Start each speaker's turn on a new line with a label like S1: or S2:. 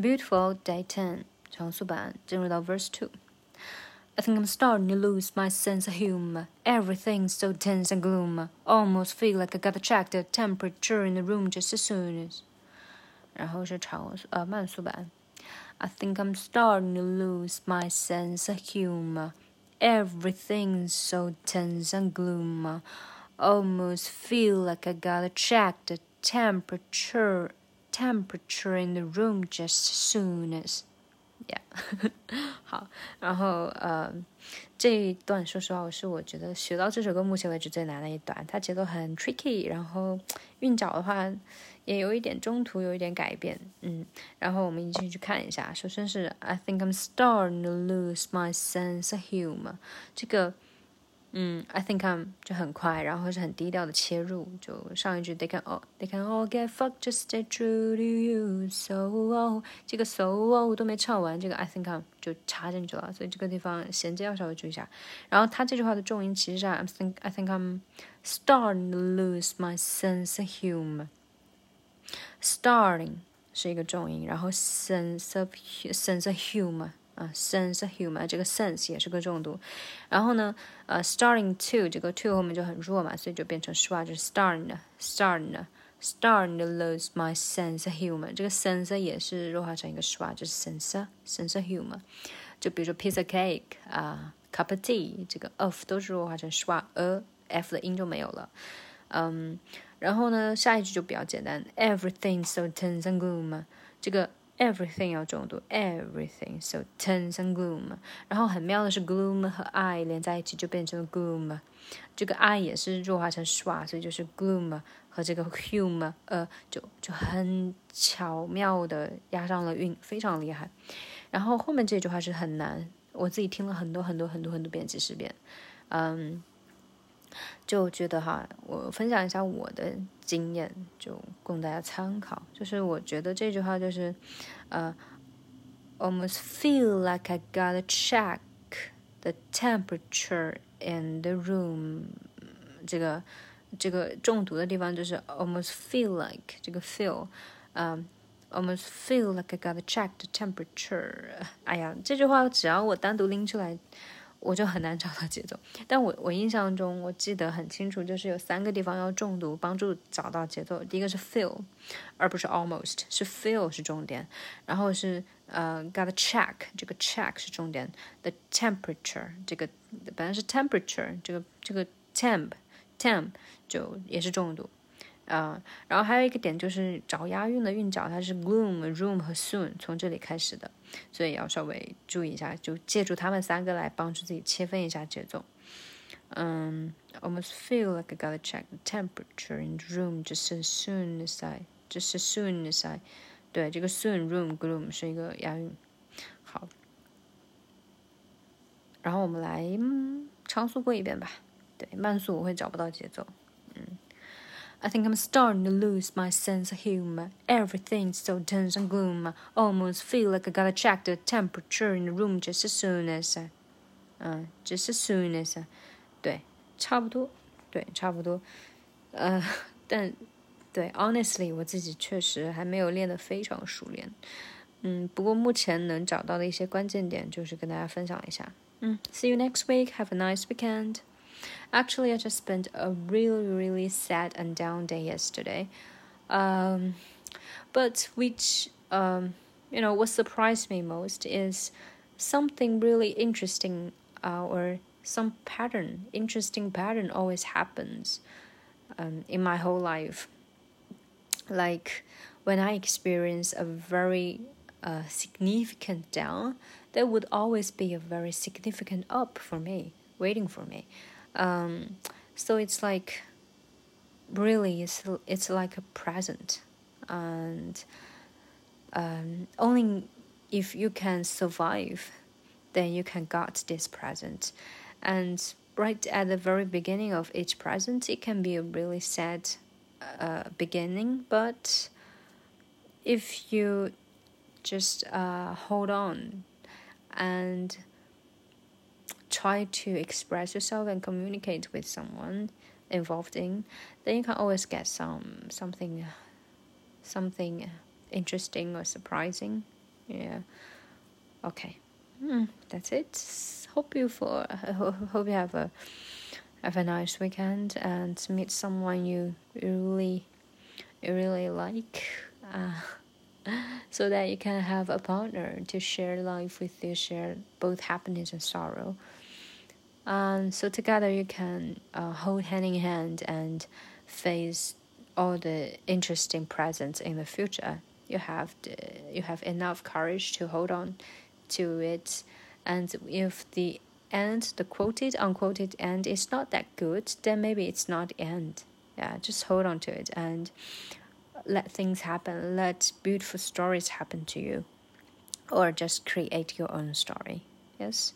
S1: Beautiful Day Ten 长速版进入到 Verse Two。I think I'm starting to lose my sense of humor. Everything's so tense and gloom. Almost feel like I gotta check the temperature in the room just as soon as. 然后是长呃慢速版。I think I'm starting to lose my sense of humor. Everything's so tense and gloom. Almost feel like I gotta check the temperature temperature in the room just as soon as yeah 好，然后呃这一段说实话，我是我觉得学到这首歌目前为止最难的一段，它节奏很 tricky，然后韵脚的话也有一点中途有一点改变，嗯，然后我们一起去看一下。首先是 I think I'm starting to lose my sense of humor，这个。嗯，I think I'm 就很快，然后是很低调的切入，就上一句 They can all They can all get fucked, just stay true to you. So oh，这个 so oh 都没唱完，这个 I think I'm 就插进去了，所以这个地方衔接要稍微注意一下。然后他这句话的重音其实是 I'm think I think I'm starting to lose my sense of humor. Starting 是一个重音，然后 sense of sense of humor。啊，sense of humor 这个 sense 也是个重读，然后呢，呃，starting to 这个 to 后面就很弱嘛，所以就变成 schwa，就是 starting，starting，starting to lose my sense of humor。这个 sense 也是弱化成一个 schwa，就是 sense，sense of humor。就比如说 piece of cake 啊，cup of tea，这个 of 都是弱化成 schwa，a f 的音就没有了。嗯，然后呢，下一句就比较简单，everything so tense and gloom，这个。 Everything 要重读，everything so tense and gloom。然后很妙的是，gloom 和 i 连在一起就变成了 gloom，这个 i 也是弱化成 shwa，所以就是 gloom 和这个 hum 呃就就很巧妙的押上了韵，非常厉害。然后后面这句话是很难，我自己听了很多很多很多很多遍，几十遍，嗯。就觉得哈，我分享一下我的经验，就供大家参考。就是我觉得这句话就是，呃，almost feel like I gotta check the temperature in the room。这个这个中毒的地方就是 almost feel like 这个 feel，嗯，almost feel like I gotta check the temperature。哎呀，这句话只要我单独拎出来。我就很难找到节奏，但我我印象中我记得很清楚，就是有三个地方要重读，帮助找到节奏。第一个是 feel，而不是 almost，是 feel 是重点，然后是呃 gotta check，这个 check 是重点，the temperature 这个本来是 temperature，这个这个 temp temp 就也是重读。啊，然后还有一个点就是找押韵的韵脚，它是 gloom、room 和 soon 从这里开始的，所以要稍微注意一下，就借助他们三个来帮助自己切分一下节奏。嗯，almost feel like I gotta check the temperature in the room just as soon as I, just as soon as I，对，这个 soon、room、gloom 是一个押韵。好，然后我们来嗯、唱速过一遍吧。对，慢速我会找不到节奏。I think I'm starting to lose my sense of humor. Everything's so tense and gloom. Almost feel like I gotta check the temperature in the room just as soon as I, 嗯，just as soon as I，对，差不多，对，差不多，呃，但对，honestly，我自己确实还没有练得非常熟练，嗯，不过目前能找到的一些关键点，就是跟大家分享一下，嗯，See you next week. Have a nice weekend. Actually, I just spent a really, really sad and down day yesterday. Um, but which, um, you know, what surprised me most is something really interesting uh, or some pattern, interesting pattern always happens um, in my whole life. Like when I experience a very uh, significant down, there would always be a very significant up for me, waiting for me. Um, so it's like really it's it's like a present, and um, only if you can survive, then you can get this present, and right at the very beginning of each present, it can be a really sad uh, beginning, but if you just uh, hold on and try to express yourself and communicate with someone involved in, then you can always get some something something interesting or surprising Yeah. Okay. Mm, that's it. Hope you for hope you have a have a nice weekend and meet someone you really you really like. Uh, so that you can have a partner to share life with you, share both happiness and sorrow. And so together you can uh, hold hand in hand and face all the interesting presents in the future. You have the, you have enough courage to hold on to it, and if the end, the quoted unquoted end is not that good, then maybe it's not the end. Yeah, just hold on to it and let things happen. Let beautiful stories happen to you, or just create your own story. Yes.